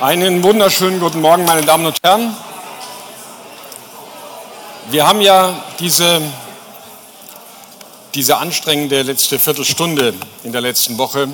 Einen wunderschönen guten Morgen, meine Damen und Herren. Wir haben ja diese, diese anstrengende letzte Viertelstunde in der letzten Woche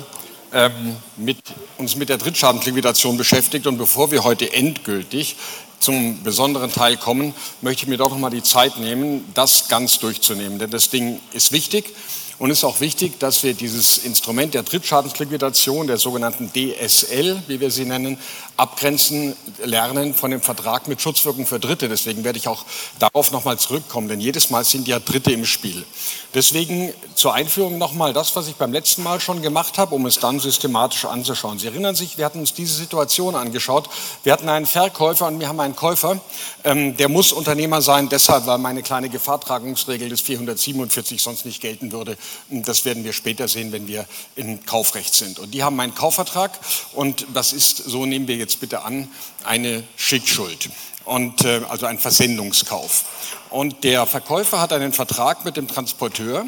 ähm, mit, uns mit der Drittschadenliquidation beschäftigt. Und bevor wir heute endgültig zum besonderen Teil kommen, möchte ich mir doch noch mal die Zeit nehmen, das ganz durchzunehmen. Denn das Ding ist wichtig. Und es ist auch wichtig, dass wir dieses Instrument der Drittschadensliquidation, der sogenannten DSL, wie wir sie nennen, abgrenzen lernen von dem Vertrag mit Schutzwirkung für Dritte. Deswegen werde ich auch darauf nochmal zurückkommen, denn jedes Mal sind ja Dritte im Spiel. Deswegen zur Einführung nochmal das, was ich beim letzten Mal schon gemacht habe, um es dann systematisch anzuschauen. Sie erinnern sich, wir hatten uns diese Situation angeschaut. Wir hatten einen Verkäufer und wir haben einen Käufer. Ähm, der muss Unternehmer sein, deshalb, weil meine kleine Gefahrtragungsregel des 447 sonst nicht gelten würde. Das werden wir später sehen, wenn wir im Kaufrecht sind. Und die haben einen Kaufvertrag und das ist, so nehmen wir jetzt bitte an, eine Schickschuld und äh, also ein Versendungskauf. Und der Verkäufer hat einen Vertrag mit dem Transporteur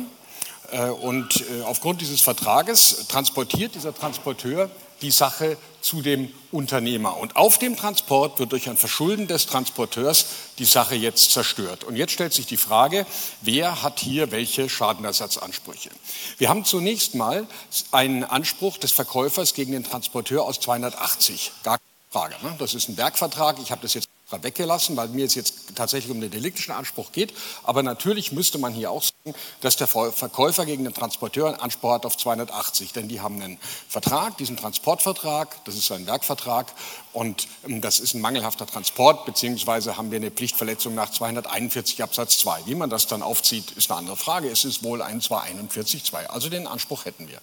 äh, und äh, aufgrund dieses Vertrages transportiert dieser Transporteur die Sache zu dem Unternehmer. Und auf dem Transport wird durch ein Verschulden des Transporteurs die Sache jetzt zerstört. Und jetzt stellt sich die Frage, wer hat hier welche Schadenersatzansprüche? Wir haben zunächst mal einen Anspruch des Verkäufers gegen den Transporteur aus 280. Gar Frage. Ne? Das ist ein Werkvertrag. Ich habe das jetzt weggelassen, weil mir es jetzt tatsächlich um den deliktischen Anspruch geht. Aber natürlich müsste man hier auch sagen, dass der Verkäufer gegen den Transporteur einen Anspruch hat auf 280. Denn die haben einen Vertrag, diesen Transportvertrag, das ist ein Werkvertrag und ähm, das ist ein mangelhafter Transport, beziehungsweise haben wir eine Pflichtverletzung nach 241 Absatz 2. Wie man das dann aufzieht, ist eine andere Frage. Es ist wohl ein 241 2. Also den Anspruch hätten wir.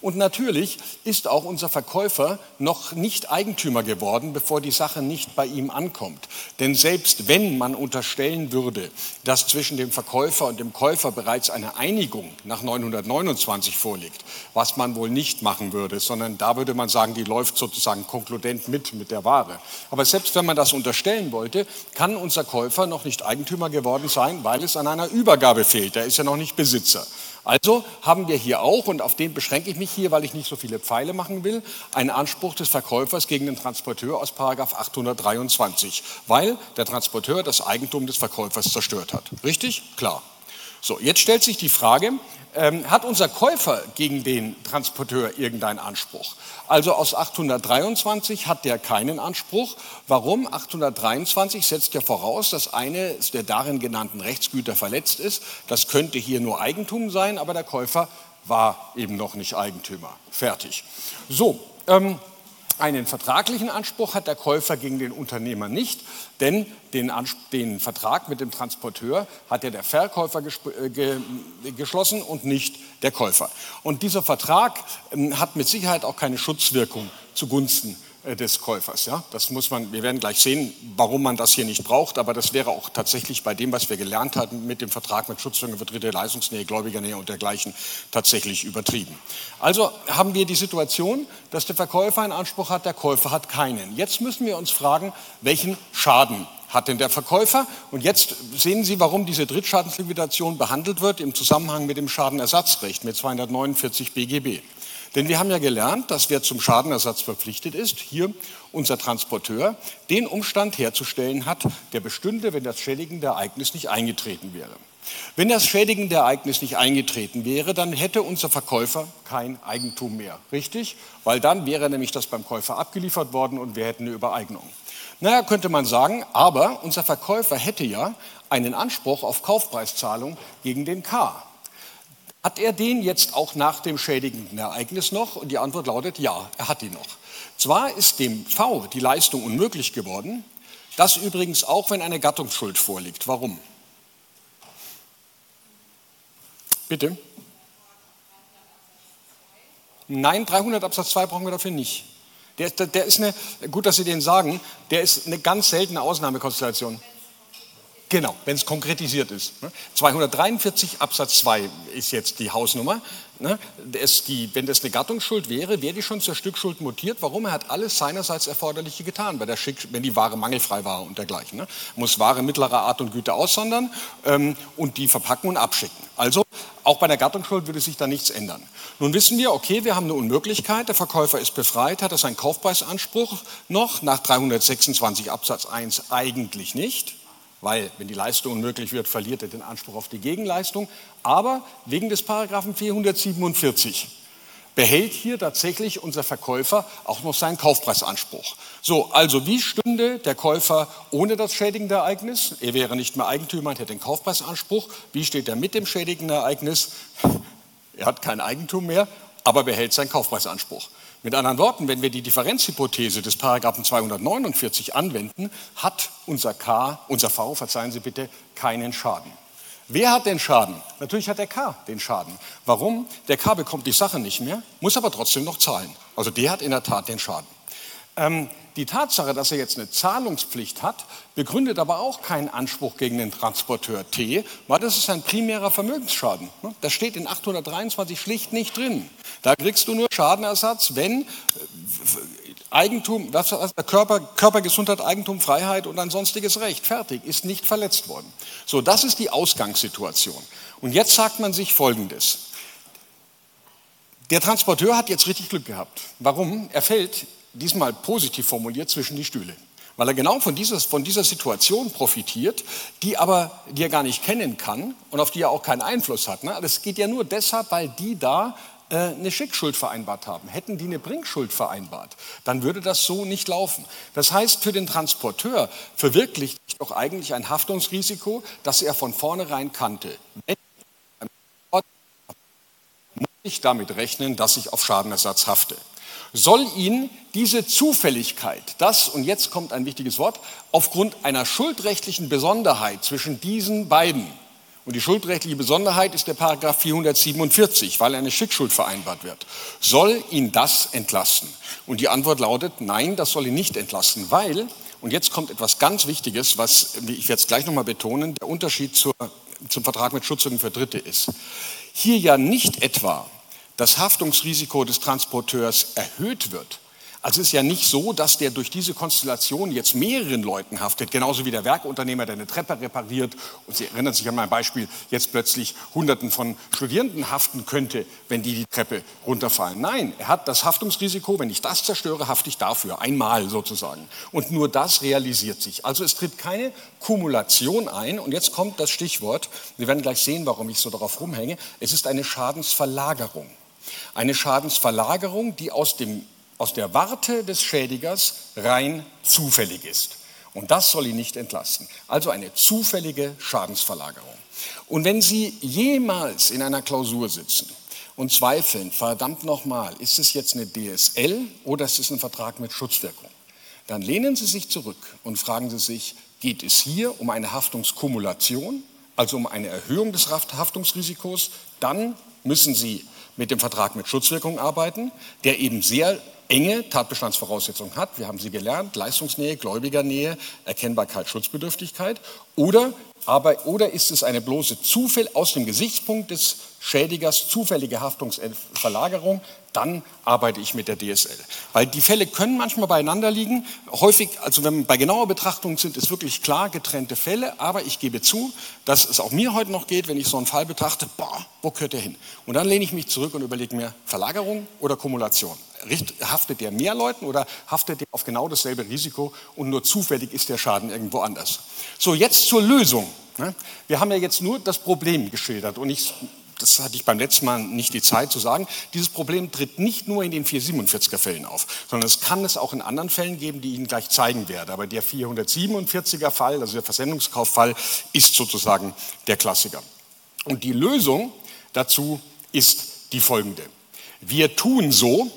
Und natürlich ist auch unser Verkäufer noch nicht Eigentümer geworden, bevor die Sache nicht bei ihm ankommt. Denn selbst wenn man unterstellen würde, dass zwischen dem Verkäufer und dem Käufer bereits eine Einigung nach 929 vorliegt, was man wohl nicht machen würde, sondern da würde man sagen, die läuft sozusagen konkludent mit mit der Ware. Aber selbst wenn man das unterstellen wollte, kann unser Käufer noch nicht Eigentümer geworden sein, weil es an einer Übergabe fehlt. Er ist ja noch nicht Besitzer. Also haben wir hier auch, und auf den beschränke ich mich hier, weil ich nicht so viele Pfeile machen will, einen Anspruch des Verkäufers gegen den Transporteur aus 823, weil der Transporteur das Eigentum des Verkäufers zerstört hat. Richtig? Klar. So, jetzt stellt sich die Frage, ähm, hat unser Käufer gegen den Transporteur irgendeinen Anspruch? Also aus 823 hat der keinen Anspruch. Warum? 823 setzt ja voraus, dass eine der darin genannten Rechtsgüter verletzt ist. Das könnte hier nur Eigentum sein, aber der Käufer war eben noch nicht Eigentümer. Fertig. So, ähm, einen vertraglichen Anspruch hat der Käufer gegen den Unternehmer nicht, denn den, den Vertrag mit dem Transporteur hat ja der Verkäufer äh, ge geschlossen und nicht der Käufer. Und dieser Vertrag ähm, hat mit Sicherheit auch keine Schutzwirkung zugunsten des Käufers. Ja? Das muss man, wir werden gleich sehen, warum man das hier nicht braucht, aber das wäre auch tatsächlich bei dem, was wir gelernt hatten mit dem Vertrag mit für dritte Leistungsnähe, Gläubigernähe und dergleichen, tatsächlich übertrieben. Also haben wir die Situation, dass der Verkäufer einen Anspruch hat, der Käufer hat keinen. Jetzt müssen wir uns fragen, welchen Schaden hat denn der Verkäufer? Und jetzt sehen Sie, warum diese Drittschadensliquidation behandelt wird im Zusammenhang mit dem Schadenersatzrecht mit 249 BGB. Denn wir haben ja gelernt, dass wer zum Schadenersatz verpflichtet ist, hier unser Transporteur, den Umstand herzustellen hat, der bestünde, wenn das schädigende Ereignis nicht eingetreten wäre. Wenn das schädigende Ereignis nicht eingetreten wäre, dann hätte unser Verkäufer kein Eigentum mehr, richtig? Weil dann wäre nämlich das beim Käufer abgeliefert worden und wir hätten eine Übereignung. Naja, könnte man sagen, aber unser Verkäufer hätte ja einen Anspruch auf Kaufpreiszahlung gegen den K. Hat er den jetzt auch nach dem schädigenden Ereignis noch? Und die Antwort lautet ja, er hat ihn noch. Zwar ist dem V die Leistung unmöglich geworden, das übrigens auch, wenn eine Gattungsschuld vorliegt. Warum? Bitte? Nein, 300 Absatz 2 brauchen wir dafür nicht. Der, der, der ist eine, gut, dass Sie den sagen, der ist eine ganz seltene Ausnahmekonstellation. Genau, wenn es konkretisiert ist. 243 ne? Absatz 2 ist jetzt die Hausnummer. Ne? Die, wenn das eine Gattungsschuld wäre, wäre die schon zur Stückschuld mutiert. Warum? Er hat alles seinerseits Erforderliche getan, Schick, wenn die Ware mangelfrei war und dergleichen. Ne? Muss Ware mittlerer Art und Güte aussondern ähm, und die verpacken und abschicken. Also auch bei der Gattungsschuld würde sich da nichts ändern. Nun wissen wir, okay, wir haben eine Unmöglichkeit, der Verkäufer ist befreit, hat er seinen Kaufpreisanspruch noch nach 326 Absatz 1 eigentlich nicht weil wenn die Leistung unmöglich wird, verliert er den Anspruch auf die Gegenleistung. Aber wegen des Paragraphen 447 behält hier tatsächlich unser Verkäufer auch noch seinen Kaufpreisanspruch. So, also wie stünde der Käufer ohne das schädigende Ereignis? Er wäre nicht mehr Eigentümer und hätte den Kaufpreisanspruch. Wie steht er mit dem schädigenden Ereignis? Er hat kein Eigentum mehr, aber behält seinen Kaufpreisanspruch. Mit anderen Worten, wenn wir die Differenzhypothese des Paragraphen 249 anwenden, hat unser K, unser V, verzeihen Sie bitte, keinen Schaden. Wer hat den Schaden? Natürlich hat der K den Schaden. Warum? Der K bekommt die Sache nicht mehr, muss aber trotzdem noch zahlen. Also der hat in der Tat den Schaden. Ähm, die Tatsache, dass er jetzt eine Zahlungspflicht hat, begründet aber auch keinen Anspruch gegen den Transporteur T, weil das ist ein primärer Vermögensschaden. Das steht in 823 schlicht nicht drin. Da kriegst du nur Schadenersatz, wenn äh, Eigentum, was, was, Körper, Körpergesundheit, Eigentum, Freiheit und ein sonstiges Recht, fertig, ist nicht verletzt worden. So, das ist die Ausgangssituation. Und jetzt sagt man sich Folgendes. Der Transporteur hat jetzt richtig Glück gehabt. Warum? Er fällt diesmal positiv formuliert, zwischen die Stühle. Weil er genau von dieser, von dieser Situation profitiert, die aber, die er gar nicht kennen kann und auf die er auch keinen Einfluss hat. Ne? Das geht ja nur deshalb, weil die da äh, eine Schickschuld vereinbart haben. Hätten die eine Bringschuld vereinbart, dann würde das so nicht laufen. Das heißt, für den Transporteur verwirklicht sich doch eigentlich ein Haftungsrisiko, das er von vornherein kannte. Muss ich damit rechnen, dass ich auf Schadenersatz hafte soll ihn diese Zufälligkeit, das, und jetzt kommt ein wichtiges Wort, aufgrund einer schuldrechtlichen Besonderheit zwischen diesen beiden, und die schuldrechtliche Besonderheit ist der Paragraph 447, weil eine Schickschuld vereinbart wird, soll ihn das entlasten? Und die Antwort lautet, nein, das soll ihn nicht entlasten, weil, und jetzt kommt etwas ganz Wichtiges, was ich es gleich nochmal betonen, der Unterschied zur, zum Vertrag mit Schutzungen für Dritte ist. Hier ja nicht etwa das Haftungsrisiko des Transporteurs erhöht wird. Also es ist ja nicht so, dass der durch diese Konstellation jetzt mehreren Leuten haftet, genauso wie der Werkunternehmer, der eine Treppe repariert und Sie erinnern sich an mein Beispiel, jetzt plötzlich Hunderten von Studierenden haften könnte, wenn die die Treppe runterfallen. Nein, er hat das Haftungsrisiko, wenn ich das zerstöre, hafte ich dafür, einmal sozusagen. Und nur das realisiert sich. Also es tritt keine Kumulation ein und jetzt kommt das Stichwort, wir werden gleich sehen, warum ich so darauf rumhänge, es ist eine Schadensverlagerung. Eine Schadensverlagerung, die aus, dem, aus der Warte des Schädigers rein zufällig ist. Und das soll ihn nicht entlasten. Also eine zufällige Schadensverlagerung. Und wenn Sie jemals in einer Klausur sitzen und zweifeln, verdammt nochmal, ist es jetzt eine DSL oder ist es ein Vertrag mit Schutzwirkung? Dann lehnen Sie sich zurück und fragen Sie sich, geht es hier um eine Haftungskumulation, also um eine Erhöhung des Haftungsrisikos? Dann müssen Sie mit dem Vertrag mit Schutzwirkung arbeiten, der eben sehr enge Tatbestandsvoraussetzungen hat. Wir haben sie gelernt, Leistungsnähe, Gläubigernähe, Erkennbarkeit, Schutzbedürftigkeit. Oder, aber, oder ist es eine bloße Zufall aus dem Gesichtspunkt des Schädigers, zufällige Haftungsverlagerung, dann arbeite ich mit der DSL. Weil die Fälle können manchmal beieinander liegen. Häufig, also wenn bei genauer Betrachtung sind es wirklich klar getrennte Fälle. Aber ich gebe zu, dass es auch mir heute noch geht, wenn ich so einen Fall betrachte, boah, wo gehört der hin? Und dann lehne ich mich zurück und überlege mir, Verlagerung oder Kumulation? haftet der mehr Leuten oder haftet der auf genau dasselbe Risiko und nur zufällig ist der Schaden irgendwo anders? So, jetzt zur Lösung. Ne? Wir haben ja jetzt nur das Problem geschildert und ich, das hatte ich beim letzten Mal nicht die Zeit zu sagen, dieses Problem tritt nicht nur in den 447er Fällen auf, sondern es kann es auch in anderen Fällen geben, die ich Ihnen gleich zeigen werde. Aber der 447er Fall, also der Versendungskauffall, ist sozusagen der Klassiker. Und die Lösung dazu ist die folgende. Wir tun so,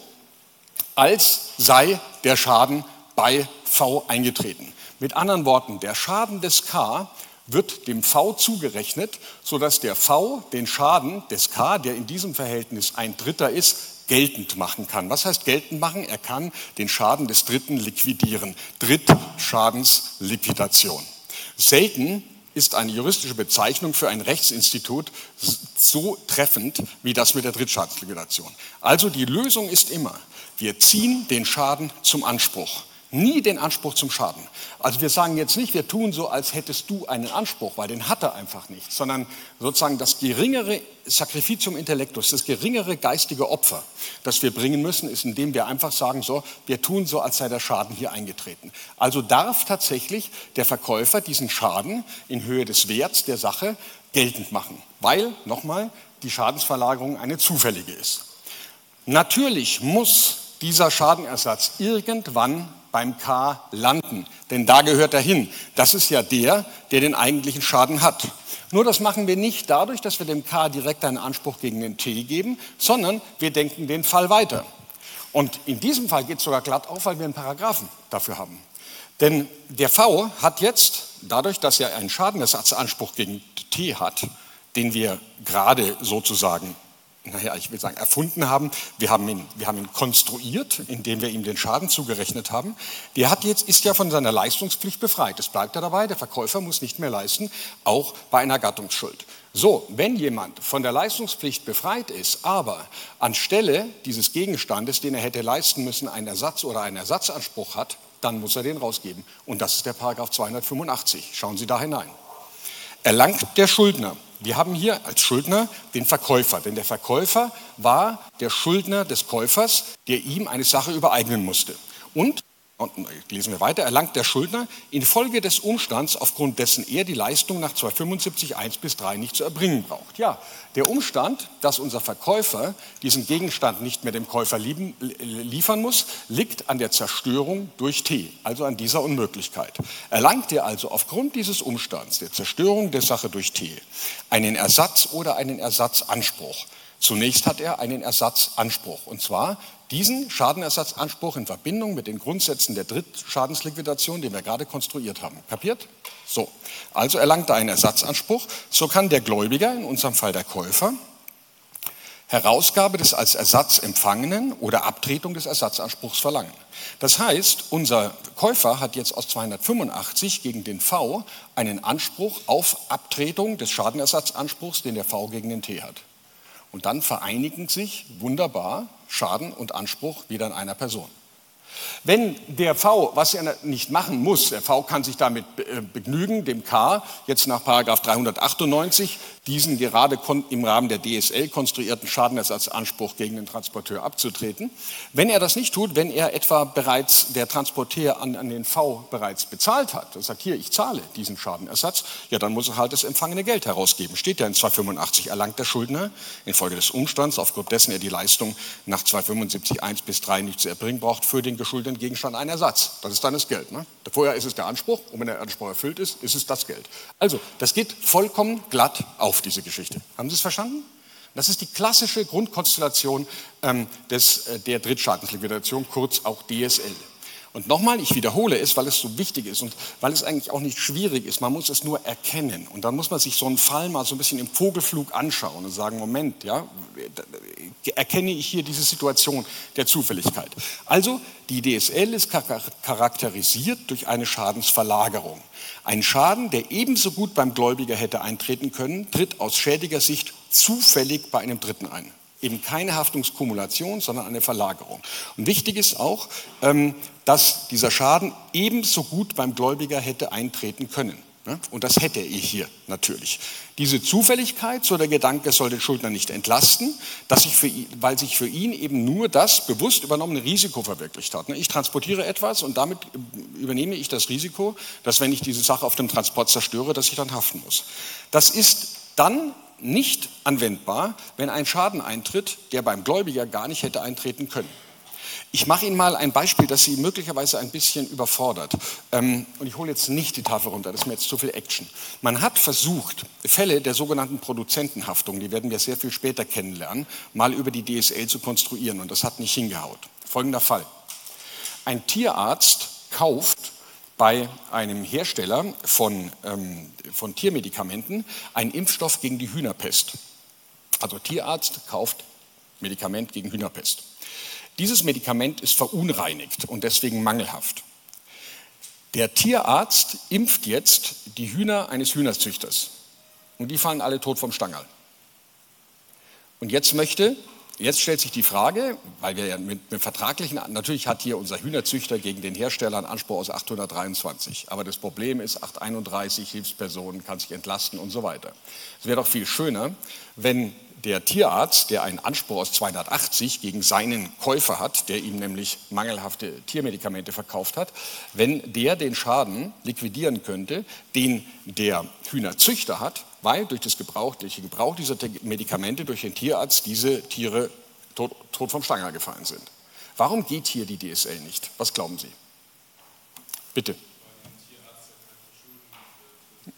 als sei der Schaden bei V eingetreten. Mit anderen Worten, der Schaden des K wird dem V zugerechnet, sodass der V den Schaden des K, der in diesem Verhältnis ein Dritter ist, geltend machen kann. Was heißt geltend machen? Er kann den Schaden des Dritten liquidieren. Drittschadensliquidation. Selten ist eine juristische Bezeichnung für ein Rechtsinstitut so treffend wie das mit der Drittschadensliquidation. Also die Lösung ist immer, wir ziehen den Schaden zum Anspruch nie den Anspruch zum Schaden. Also wir sagen jetzt nicht, wir tun so, als hättest du einen Anspruch, weil den hat er einfach nicht, sondern sozusagen das geringere Sacrificium Intellectus, das geringere geistige Opfer, das wir bringen müssen, ist, indem wir einfach sagen, so, wir tun so, als sei der Schaden hier eingetreten. Also darf tatsächlich der Verkäufer diesen Schaden in Höhe des Werts der Sache geltend machen, weil, nochmal, die Schadensverlagerung eine zufällige ist. Natürlich muss dieser Schadenersatz irgendwann beim K landen, denn da gehört er hin. Das ist ja der, der den eigentlichen Schaden hat. Nur das machen wir nicht dadurch, dass wir dem K direkt einen Anspruch gegen den T geben, sondern wir denken den Fall weiter. Und in diesem Fall geht es sogar glatt auf, weil wir einen Paragraphen dafür haben. Denn der V hat jetzt, dadurch, dass er einen Schadenersatzanspruch gegen T hat, den wir gerade sozusagen naja, ich will sagen, erfunden haben. Wir haben ihn, wir haben ihn konstruiert, indem wir ihm den Schaden zugerechnet haben. Der hat jetzt, ist ja von seiner Leistungspflicht befreit. Es bleibt ja dabei, der Verkäufer muss nicht mehr leisten, auch bei einer Gattungsschuld. So, wenn jemand von der Leistungspflicht befreit ist, aber anstelle dieses Gegenstandes, den er hätte leisten müssen, einen Ersatz oder einen Ersatzanspruch hat, dann muss er den rausgeben. Und das ist der Paragraph 285. Schauen Sie da hinein. Erlangt der Schuldner wir haben hier als Schuldner den Verkäufer, denn der Verkäufer war der Schuldner des Käufers, der ihm eine Sache übereignen musste. Und und lesen wir weiter, erlangt der Schuldner infolge des Umstands, aufgrund dessen er die Leistung nach 275 1 bis 3 nicht zu erbringen braucht. Ja, der Umstand, dass unser Verkäufer diesen Gegenstand nicht mehr dem Käufer lieben, liefern muss, liegt an der Zerstörung durch T, also an dieser Unmöglichkeit. Erlangt er also aufgrund dieses Umstands, der Zerstörung der Sache durch T, einen Ersatz oder einen Ersatzanspruch, Zunächst hat er einen Ersatzanspruch, und zwar diesen Schadenersatzanspruch in Verbindung mit den Grundsätzen der Drittschadensliquidation, den wir gerade konstruiert haben. Kapiert? So, also erlangt er einen Ersatzanspruch. So kann der Gläubiger, in unserem Fall der Käufer, Herausgabe des als Ersatz empfangenen oder Abtretung des Ersatzanspruchs verlangen. Das heißt, unser Käufer hat jetzt aus 285 gegen den V einen Anspruch auf Abtretung des Schadenersatzanspruchs, den der V gegen den T hat. Und dann vereinigen sich wunderbar Schaden und Anspruch wieder in einer Person. Wenn der V, was er nicht machen muss, der V kann sich damit äh, begnügen, dem K jetzt nach 398 diesen gerade im Rahmen der DSL konstruierten Schadenersatzanspruch gegen den Transporteur abzutreten. Wenn er das nicht tut, wenn er etwa bereits der Transporteur an, an den V bereits bezahlt hat und sagt, hier, ich zahle diesen Schadenersatz, ja, dann muss er halt das empfangene Geld herausgeben. Steht ja in 285, erlangt der Schuldner infolge des Umstands, aufgrund dessen er die Leistung nach 275 1 bis 3 nicht zu erbringen braucht, für den geschuldeten Gegenstand einen Ersatz. Das ist dann das Geld. Ne? Vorher ist es der Anspruch und wenn der Anspruch erfüllt ist, ist es das Geld. Also, das geht vollkommen glatt auf diese Geschichte. Haben Sie es verstanden? Das ist die klassische Grundkonstellation ähm, des, äh, der Drittschadensliquidation, kurz auch DSL. Und nochmal, ich wiederhole es, weil es so wichtig ist und weil es eigentlich auch nicht schwierig ist. Man muss es nur erkennen. Und dann muss man sich so einen Fall mal so ein bisschen im Vogelflug anschauen und sagen, Moment, ja, erkenne ich hier diese Situation der Zufälligkeit. Also, die DSL ist charakterisiert durch eine Schadensverlagerung. Ein Schaden, der ebenso gut beim Gläubiger hätte eintreten können, tritt aus schädiger Sicht zufällig bei einem Dritten ein eben keine Haftungskumulation, sondern eine Verlagerung. Und wichtig ist auch, ähm, dass dieser Schaden ebenso gut beim Gläubiger hätte eintreten können. Ne? Und das hätte er hier natürlich. Diese Zufälligkeit, so der Gedanke, soll den Schuldner nicht entlasten, dass sich für ihn, weil sich für ihn eben nur das bewusst übernommene Risiko verwirklicht hat. Ne? Ich transportiere etwas und damit übernehme ich das Risiko, dass wenn ich diese Sache auf dem Transport zerstöre, dass ich dann haften muss. Das ist dann nicht anwendbar, wenn ein Schaden eintritt, der beim Gläubiger gar nicht hätte eintreten können. Ich mache Ihnen mal ein Beispiel, das Sie möglicherweise ein bisschen überfordert. Ähm, und ich hole jetzt nicht die Tafel runter, das ist mir jetzt zu viel Action. Man hat versucht, Fälle der sogenannten Produzentenhaftung, die werden wir sehr viel später kennenlernen, mal über die DSL zu konstruieren. Und das hat nicht hingehaut. Folgender Fall. Ein Tierarzt kauft bei einem Hersteller von, ähm, von Tiermedikamenten einen Impfstoff gegen die Hühnerpest. Also Tierarzt kauft Medikament gegen Hühnerpest. Dieses Medikament ist verunreinigt und deswegen mangelhaft. Der Tierarzt impft jetzt die Hühner eines Hühnerzüchters und die fallen alle tot vom Stangerl. Und jetzt möchte Jetzt stellt sich die Frage, weil wir ja mit, mit vertraglichen, natürlich hat hier unser Hühnerzüchter gegen den Hersteller einen Anspruch aus 823. Aber das Problem ist, 831 Hilfspersonen kann sich entlasten und so weiter. Es wäre doch viel schöner, wenn der Tierarzt, der einen Anspruch aus 280 gegen seinen Käufer hat, der ihm nämlich mangelhafte Tiermedikamente verkauft hat, wenn der den Schaden liquidieren könnte, den der Hühnerzüchter hat, weil durch, das Gebrauch, durch den Gebrauch dieser Medikamente durch den Tierarzt diese Tiere tot, tot vom Stanger gefallen sind. Warum geht hier die DSL nicht? Was glauben Sie? Bitte.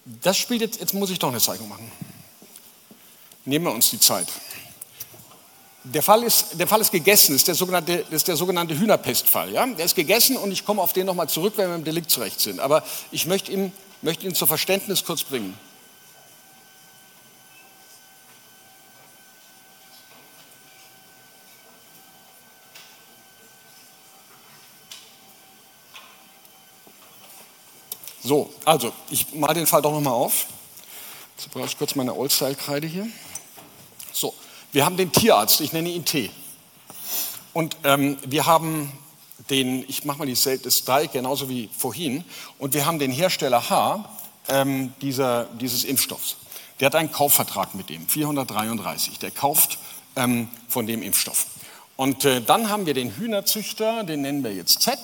Das spielt jetzt, jetzt muss ich doch eine Zeichnung machen. Nehmen wir uns die Zeit. Der Fall ist, der Fall ist gegessen, ist der sogenannte, ist der sogenannte Hühnerpestfall. Ja? Der ist gegessen und ich komme auf den nochmal zurück, wenn wir im Deliktsrecht sind. Aber ich möchte ihn, möchte ihn zur Verständnis kurz bringen. So, also ich male den Fall doch nochmal auf. Jetzt brauche ich kurz meine Oldstyle-Kreide hier. So, wir haben den Tierarzt, ich nenne ihn T. Und ähm, wir haben den, ich mache mal die, Dreieck genauso wie vorhin, und wir haben den Hersteller H ähm, dieser, dieses Impfstoffs. Der hat einen Kaufvertrag mit dem, 433. Der kauft ähm, von dem Impfstoff. Und äh, dann haben wir den Hühnerzüchter, den nennen wir jetzt Z.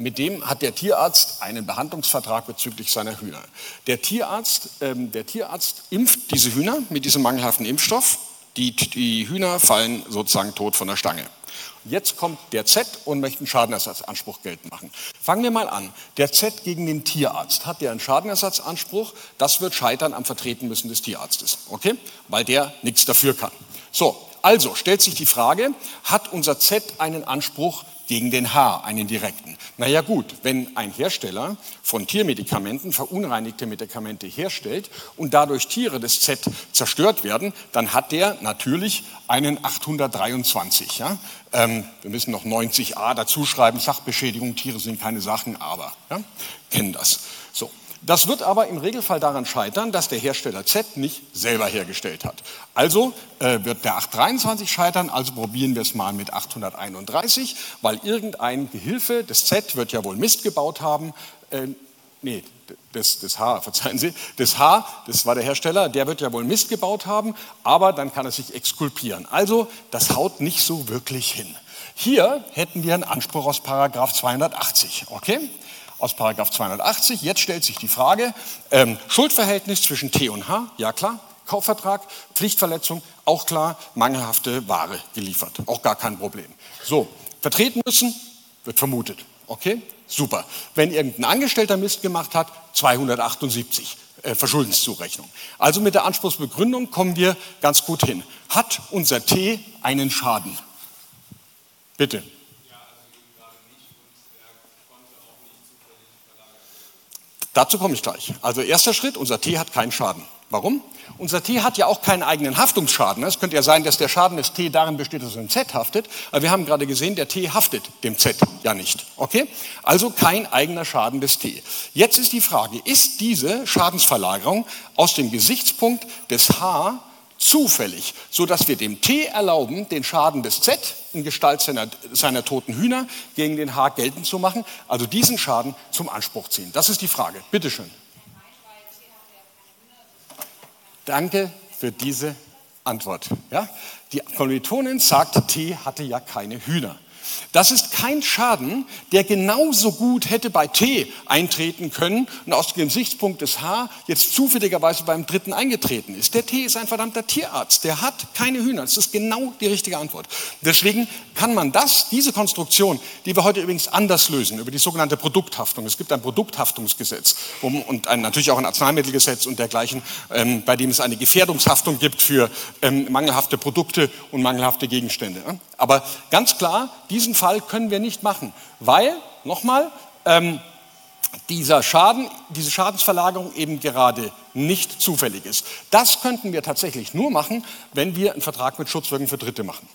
Mit dem hat der Tierarzt einen Behandlungsvertrag bezüglich seiner Hühner. Der Tierarzt, ähm, der Tierarzt impft diese Hühner mit diesem mangelhaften Impfstoff. Die, die Hühner fallen sozusagen tot von der Stange. Jetzt kommt der Z und möchte einen Schadenersatzanspruch geltend machen. Fangen wir mal an. Der Z gegen den Tierarzt. Hat der einen Schadenersatzanspruch? Das wird scheitern am Vertreten müssen des Tierarztes. Okay? Weil der nichts dafür kann. So, also stellt sich die Frage, hat unser Z einen Anspruch gegen den H, einen direkten. Naja gut, wenn ein Hersteller von Tiermedikamenten verunreinigte Medikamente herstellt und dadurch Tiere des Z zerstört werden, dann hat der natürlich einen 823. Ja? Ähm, wir müssen noch 90a dazuschreiben, Sachbeschädigung, Tiere sind keine Sachen, aber ja? kennen das. So. Das wird aber im Regelfall daran scheitern, dass der Hersteller Z nicht selber hergestellt hat. Also äh, wird der 823 scheitern, also probieren wir es mal mit 831, weil irgendein Gehilfe des Z wird ja wohl Mist gebaut haben. Äh, nee, des, des H, verzeihen Sie, des H, das war der Hersteller, der wird ja wohl Mist gebaut haben, aber dann kann er sich exkulpieren. Also das haut nicht so wirklich hin. Hier hätten wir einen Anspruch aus Paragraph 280, okay? Aus Paragraph 280. Jetzt stellt sich die Frage, ähm, Schuldverhältnis zwischen T und H, ja klar, Kaufvertrag, Pflichtverletzung, auch klar, mangelhafte Ware geliefert, auch gar kein Problem. So, vertreten müssen, wird vermutet. Okay, super. Wenn irgendein Angestellter Mist gemacht hat, 278 äh, Verschuldenszurechnung. Also mit der Anspruchsbegründung kommen wir ganz gut hin. Hat unser T einen Schaden? Bitte. Dazu komme ich gleich. Also erster Schritt, unser T hat keinen Schaden. Warum? Unser T hat ja auch keinen eigenen Haftungsschaden. Es könnte ja sein, dass der Schaden des T darin besteht, dass er im Z haftet. Aber wir haben gerade gesehen, der T haftet dem Z ja nicht. Okay? Also kein eigener Schaden des T. Jetzt ist die Frage, ist diese Schadensverlagerung aus dem Gesichtspunkt des H zufällig, so dass wir dem T erlauben, den Schaden des Z in Gestalt seiner, seiner toten Hühner gegen den H geltend zu machen, also diesen Schaden zum Anspruch ziehen. Das ist die Frage. Bitte schön. Danke für diese Antwort. Ja? Die Kommilitonin sagt, T hatte ja keine Hühner. Das ist kein Schaden, der genauso gut hätte bei T eintreten können und aus dem Gesichtspunkt des H jetzt zufälligerweise beim dritten eingetreten ist. Der T ist ein verdammter Tierarzt, der hat keine Hühner. Das ist genau die richtige Antwort. Deswegen kann man das, diese Konstruktion, die wir heute übrigens anders lösen, über die sogenannte Produkthaftung. Es gibt ein Produkthaftungsgesetz und ein, natürlich auch ein Arzneimittelgesetz und dergleichen, ähm, bei dem es eine Gefährdungshaftung gibt für ähm, mangelhafte Produkte und mangelhafte Gegenstände. Aber ganz klar, diesen Fall können wir nicht machen, weil, nochmal, ähm, dieser Schaden, diese Schadensverlagerung eben gerade nicht zufällig ist. Das könnten wir tatsächlich nur machen, wenn wir einen Vertrag mit Schutzwirkung für Dritte machen.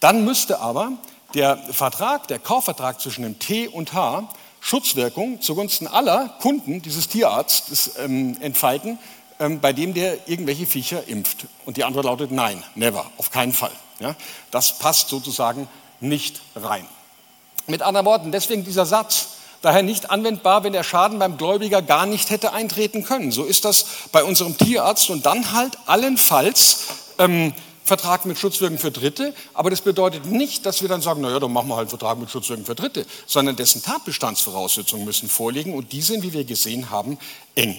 Dann müsste aber der Vertrag, der Kaufvertrag zwischen dem T und H Schutzwirkung zugunsten aller Kunden dieses Tierarztes ähm, entfalten, ähm, bei dem der irgendwelche Viecher impft? Und die Antwort lautet nein, never, auf keinen Fall. Ja? Das passt sozusagen nicht rein. Mit anderen Worten, deswegen dieser Satz, daher nicht anwendbar, wenn der Schaden beim Gläubiger gar nicht hätte eintreten können. So ist das bei unserem Tierarzt und dann halt allenfalls ähm, Vertrag mit Schutzwirkung für Dritte, aber das bedeutet nicht, dass wir dann sagen, naja, dann machen wir halt einen Vertrag mit Schutzwirkung für Dritte, sondern dessen Tatbestandsvoraussetzungen müssen vorliegen und die sind, wie wir gesehen haben, eng.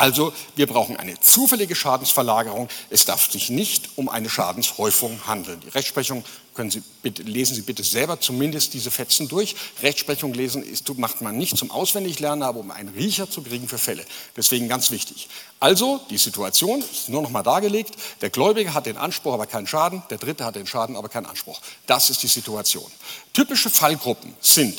Also wir brauchen eine zufällige Schadensverlagerung. Es darf sich nicht um eine Schadenshäufung handeln. Die Rechtsprechung können Sie bitte, lesen Sie bitte selber zumindest diese Fetzen durch. Rechtsprechung lesen ist, macht man nicht zum Auswendiglernen, aber um einen Riecher zu kriegen für Fälle. Deswegen ganz wichtig. Also die Situation ist nur noch mal dargelegt. Der Gläubige hat den Anspruch, aber keinen Schaden. Der Dritte hat den Schaden, aber keinen Anspruch. Das ist die Situation. Typische Fallgruppen sind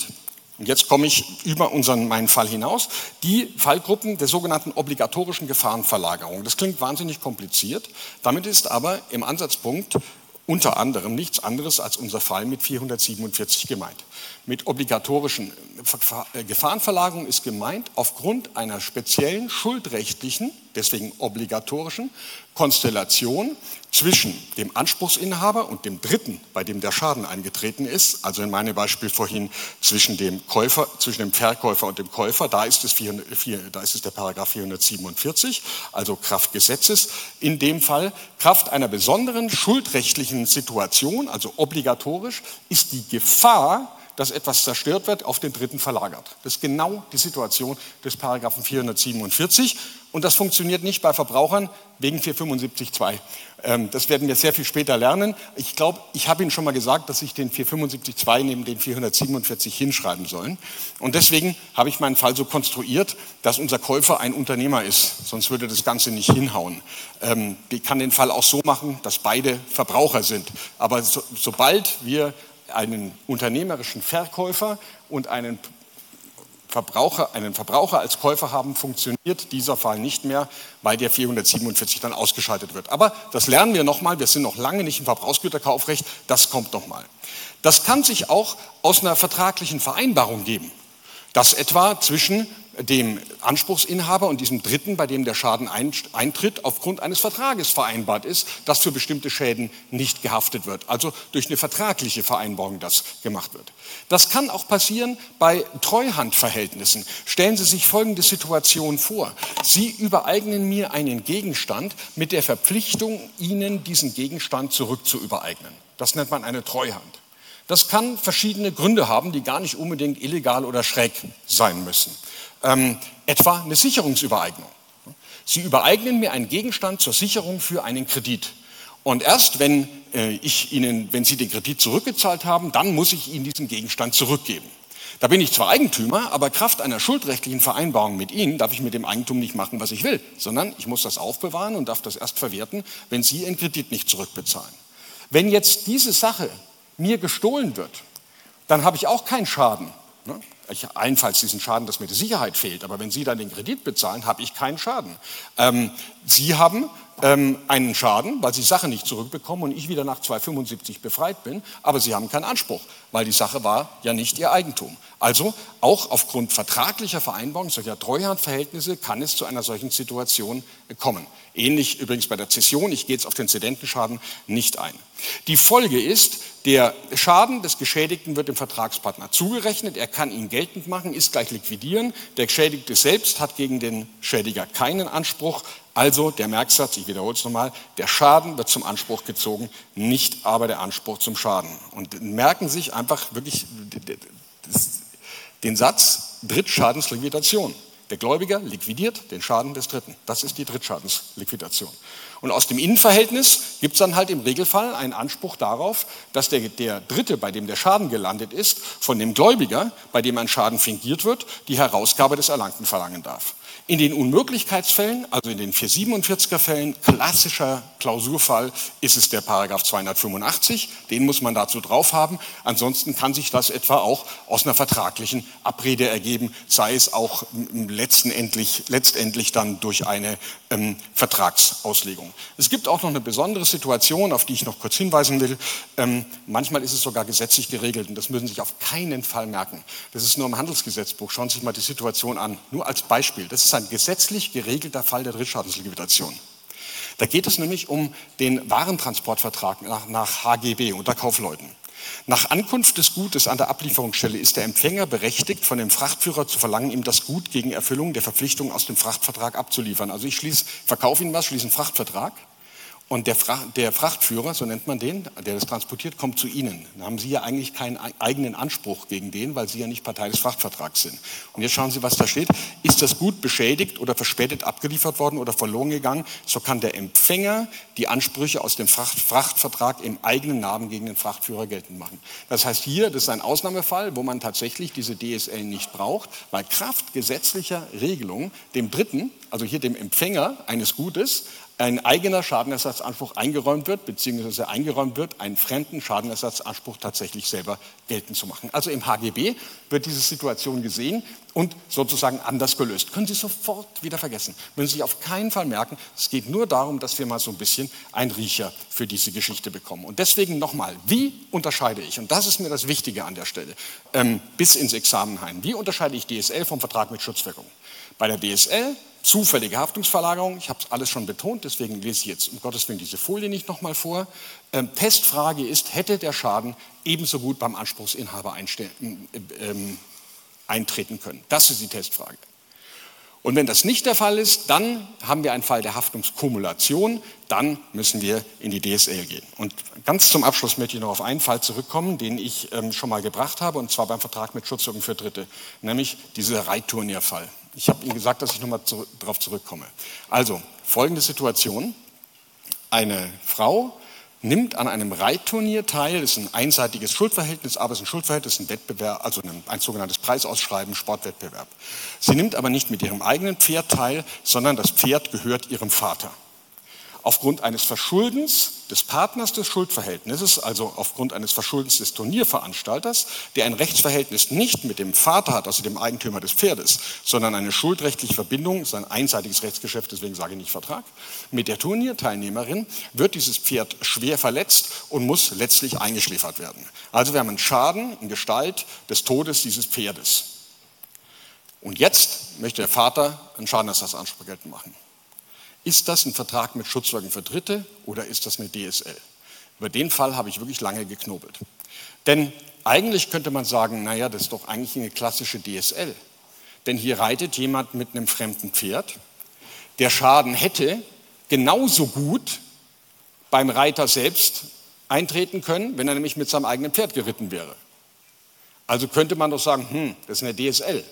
und jetzt komme ich über unseren, meinen Fall hinaus. Die Fallgruppen der sogenannten obligatorischen Gefahrenverlagerung. Das klingt wahnsinnig kompliziert. Damit ist aber im Ansatzpunkt unter anderem nichts anderes als unser Fall mit 447 gemeint. Mit obligatorischen äh, Gefahrenverlagerung ist gemeint, aufgrund einer speziellen schuldrechtlichen, deswegen obligatorischen Konstellation zwischen dem Anspruchsinhaber und dem Dritten, bei dem der Schaden eingetreten ist, also in meinem Beispiel vorhin zwischen dem Käufer, zwischen dem Verkäufer und dem Käufer, da ist es, 400, da ist es der Paragraph 447, also Kraft Gesetzes, in dem Fall Kraft einer besonderen schuldrechtlichen Situation, also obligatorisch, ist die Gefahr, dass etwas zerstört wird, auf den Dritten verlagert. Das ist genau die Situation des Paragraphen 447 und das funktioniert nicht bei Verbrauchern wegen 475.2. Ähm, das werden wir sehr viel später lernen. Ich glaube, ich habe Ihnen schon mal gesagt, dass ich den 475.2 neben den 447 hinschreiben sollen. Und deswegen habe ich meinen Fall so konstruiert, dass unser Käufer ein Unternehmer ist. Sonst würde das Ganze nicht hinhauen. Ähm, ich kann den Fall auch so machen, dass beide Verbraucher sind. Aber so, sobald wir einen unternehmerischen Verkäufer und einen Verbraucher, einen Verbraucher als Käufer haben, funktioniert dieser Fall nicht mehr, weil der 447 dann ausgeschaltet wird. Aber das lernen wir nochmal, wir sind noch lange nicht im Verbrauchsgüterkaufrecht, das kommt nochmal. Das kann sich auch aus einer vertraglichen Vereinbarung geben, dass etwa zwischen dem Anspruchsinhaber und diesem Dritten, bei dem der Schaden eintritt, aufgrund eines Vertrages vereinbart ist, dass für bestimmte Schäden nicht gehaftet wird. Also durch eine vertragliche Vereinbarung das gemacht wird. Das kann auch passieren bei Treuhandverhältnissen. Stellen Sie sich folgende Situation vor. Sie übereignen mir einen Gegenstand mit der Verpflichtung, Ihnen diesen Gegenstand zurückzuübereignen. Das nennt man eine Treuhand. Das kann verschiedene Gründe haben, die gar nicht unbedingt illegal oder schräg sein müssen ähm, etwa eine Sicherungsübereignung. Sie übereignen mir einen Gegenstand zur Sicherung für einen Kredit. Und erst wenn, äh, ich Ihnen, wenn Sie den Kredit zurückgezahlt haben, dann muss ich Ihnen diesen Gegenstand zurückgeben. Da bin ich zwar Eigentümer, aber Kraft einer schuldrechtlichen Vereinbarung mit Ihnen darf ich mit dem Eigentum nicht machen, was ich will, sondern ich muss das aufbewahren und darf das erst verwerten, wenn Sie Ihren Kredit nicht zurückbezahlen. Wenn jetzt diese Sache mir gestohlen wird, dann habe ich auch keinen Schaden. Ne? Ich allenfalls diesen Schaden, dass mir die Sicherheit fehlt, aber wenn Sie dann den Kredit bezahlen, habe ich keinen Schaden. Ähm, Sie haben ähm, einen Schaden, weil Sie Sache nicht zurückbekommen und ich wieder nach 275 befreit bin, aber Sie haben keinen Anspruch, weil die Sache war ja nicht Ihr Eigentum. Also auch aufgrund vertraglicher Vereinbarungen, solcher Treuhandverhältnisse kann es zu einer solchen Situation kommen. Ähnlich übrigens bei der Zession, ich gehe jetzt auf den Zedentenschaden nicht ein. Die Folge ist, der Schaden des Geschädigten wird dem Vertragspartner zugerechnet, er kann ihn geltend machen, ist gleich liquidieren. Der Geschädigte selbst hat gegen den Schädiger keinen Anspruch, also der Merksatz, ich wiederhole es nochmal, der Schaden wird zum Anspruch gezogen, nicht aber der Anspruch zum Schaden. Und merken sich einfach wirklich den Satz Drittschadensliquidation. Der Gläubiger liquidiert den Schaden des Dritten. Das ist die Drittschadensliquidation. Und aus dem Innenverhältnis gibt es dann halt im Regelfall einen Anspruch darauf, dass der, der Dritte, bei dem der Schaden gelandet ist, von dem Gläubiger, bei dem ein Schaden fingiert wird, die Herausgabe des Erlangten verlangen darf. In den Unmöglichkeitsfällen, also in den 447er Fällen, klassischer Klausurfall, ist es der Paragraph 285. Den muss man dazu drauf haben. Ansonsten kann sich das etwa auch aus einer vertraglichen Abrede ergeben, sei es auch letztendlich, letztendlich dann durch eine ähm, Vertragsauslegung. Es gibt auch noch eine besondere Situation, auf die ich noch kurz hinweisen will. Ähm, manchmal ist es sogar gesetzlich geregelt und das müssen Sie sich auf keinen Fall merken. Das ist nur im Handelsgesetzbuch. Schauen Sie sich mal die Situation an. Nur als Beispiel. Das ist ein gesetzlich geregelter Fall der Drittschadensliquidation. Da geht es nämlich um den Warentransportvertrag nach, nach HGB unter Kaufleuten. Nach Ankunft des Gutes an der Ablieferungsstelle ist der Empfänger berechtigt, von dem Frachtführer zu verlangen, ihm das Gut gegen Erfüllung der Verpflichtung aus dem Frachtvertrag abzuliefern. Also ich schließe, verkaufe Ihnen was, schließe einen Frachtvertrag und der, Fracht, der, Frachtführer, so nennt man den, der das transportiert, kommt zu Ihnen. Da haben Sie ja eigentlich keinen eigenen Anspruch gegen den, weil Sie ja nicht Partei des Frachtvertrags sind. Und jetzt schauen Sie, was da steht. Ist das Gut beschädigt oder verspätet abgeliefert worden oder verloren gegangen, so kann der Empfänger die Ansprüche aus dem Fracht, Frachtvertrag im eigenen Namen gegen den Frachtführer geltend machen. Das heißt hier, das ist ein Ausnahmefall, wo man tatsächlich diese DSL nicht braucht, weil Kraft gesetzlicher Regelung dem Dritten, also hier dem Empfänger eines Gutes, ein eigener Schadenersatzanspruch eingeräumt wird, beziehungsweise eingeräumt wird, einen fremden Schadenersatzanspruch tatsächlich selber geltend zu machen. Also im HGB wird diese Situation gesehen und sozusagen anders gelöst. Können Sie sofort wieder vergessen. Müssen Sie sich auf keinen Fall merken. Es geht nur darum, dass wir mal so ein bisschen einen Riecher für diese Geschichte bekommen. Und deswegen nochmal, wie unterscheide ich, und das ist mir das Wichtige an der Stelle, ähm, bis ins Examen hinein, wie unterscheide ich DSL vom Vertrag mit Schutzwirkung? Bei der DSL zufällige Haftungsverlagerung, ich habe es alles schon betont, deswegen lese ich jetzt um Gottes Willen diese Folie nicht nochmal vor. Ähm, Testfrage ist, hätte der Schaden ebenso gut beim Anspruchsinhaber ähm, eintreten können? Das ist die Testfrage. Und wenn das nicht der Fall ist, dann haben wir einen Fall der Haftungskumulation, dann müssen wir in die DSL gehen. Und ganz zum Abschluss möchte ich noch auf einen Fall zurückkommen, den ich ähm, schon mal gebracht habe, und zwar beim Vertrag mit Schutzwirkung für Dritte, nämlich dieser Reitturnierfall. Ich habe Ihnen gesagt, dass ich nochmal zu, darauf zurückkomme. Also, folgende Situation. Eine Frau nimmt an einem Reitturnier teil, das ist ein einseitiges Schuldverhältnis, aber es ist ein Schuldverhältnis, ein Wettbewerb, also ein, ein sogenanntes Preisausschreiben, Sportwettbewerb. Sie nimmt aber nicht mit ihrem eigenen Pferd teil, sondern das Pferd gehört ihrem Vater aufgrund eines Verschuldens des Partners des Schuldverhältnisses, also aufgrund eines Verschuldens des Turnierveranstalters, der ein Rechtsverhältnis nicht mit dem Vater hat, also dem Eigentümer des Pferdes, sondern eine schuldrechtliche Verbindung, ist ein einseitiges Rechtsgeschäft, deswegen sage ich nicht Vertrag, mit der Turnierteilnehmerin wird dieses Pferd schwer verletzt und muss letztlich eingeschläfert werden. Also wir haben einen Schaden in Gestalt des Todes dieses Pferdes. Und jetzt möchte der Vater einen Schadenersatzanspruch geltend machen. Ist das ein Vertrag mit Schutzwirkung für Dritte oder ist das eine DSL? Über den Fall habe ich wirklich lange geknobelt. Denn eigentlich könnte man sagen, naja, das ist doch eigentlich eine klassische DSL. Denn hier reitet jemand mit einem fremden Pferd. Der Schaden hätte genauso gut beim Reiter selbst eintreten können, wenn er nämlich mit seinem eigenen Pferd geritten wäre. Also könnte man doch sagen, hm, das ist eine DSL.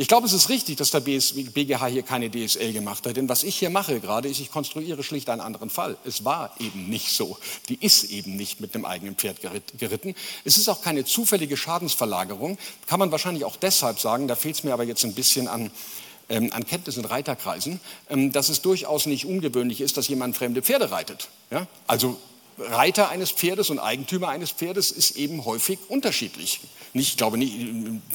Ich glaube, es ist richtig, dass der BGH hier keine DSL gemacht hat, denn was ich hier mache gerade ist, ich konstruiere schlicht einen anderen Fall. Es war eben nicht so. Die ist eben nicht mit einem eigenen Pferd geritten. Es ist auch keine zufällige Schadensverlagerung. Kann man wahrscheinlich auch deshalb sagen, da fehlt es mir aber jetzt ein bisschen an, ähm, an Kenntnis in Reiterkreisen, ähm, dass es durchaus nicht ungewöhnlich ist, dass jemand fremde Pferde reitet. Ja? Also Reiter eines Pferdes und Eigentümer eines Pferdes ist eben häufig unterschiedlich. Nicht, ich glaube nicht,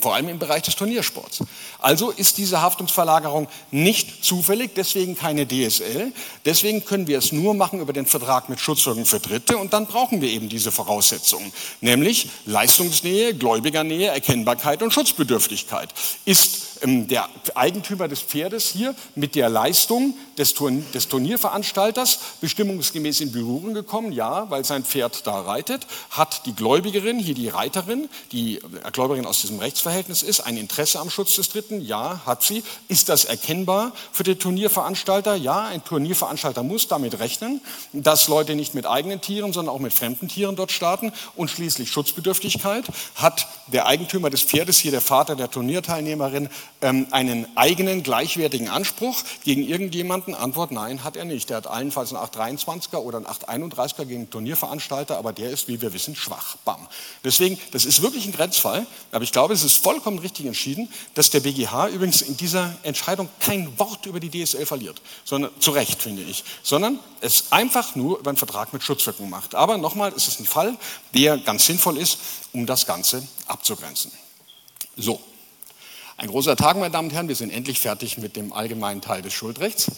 vor allem im Bereich des Turniersports. Also ist diese Haftungsverlagerung nicht zufällig, deswegen keine DSL. Deswegen können wir es nur machen über den Vertrag mit Schutzwirkung für Dritte und dann brauchen wir eben diese Voraussetzungen, nämlich Leistungsnähe, Gläubigernähe, Erkennbarkeit und Schutzbedürftigkeit. Ist der Eigentümer des Pferdes hier mit der Leistung des, Turn des Turnierveranstalters bestimmungsgemäß in Berührung gekommen? Ja, weil sein Pferd da reitet. Hat die Gläubigerin, hier die Reiterin, die Gläubigerin aus diesem Rechtsverhältnis ist, ein Interesse am Schutz des Dritten? Ja, hat sie. Ist das erkennbar für den Turnierveranstalter? Ja, ein Turnierveranstalter muss damit rechnen, dass Leute nicht mit eigenen Tieren, sondern auch mit fremden Tieren dort starten. Und schließlich Schutzbedürftigkeit. Hat der Eigentümer des Pferdes, hier der Vater der Turnierteilnehmerin, ähm, einen eigenen gleichwertigen Anspruch gegen irgendjemanden? Antwort nein, hat er nicht. Er hat allenfalls einen 823er oder einen 831er gegen Turnierveranstalter, aber der ist, wie wir wissen, schwach. Bam. Deswegen, das ist wirklich ein Grenzfall, aber ich glaube, es ist vollkommen richtig entschieden, dass der BGH übrigens in dieser Entscheidung kein Wort über die DSL verliert, sondern zu Recht, finde ich, sondern es einfach nur über einen Vertrag mit Schutzwirkung macht. Aber nochmal, es ist ein Fall, der ganz sinnvoll ist, um das Ganze abzugrenzen. So, ein großer Tag, meine Damen und Herren, wir sind endlich fertig mit dem allgemeinen Teil des Schuldrechts.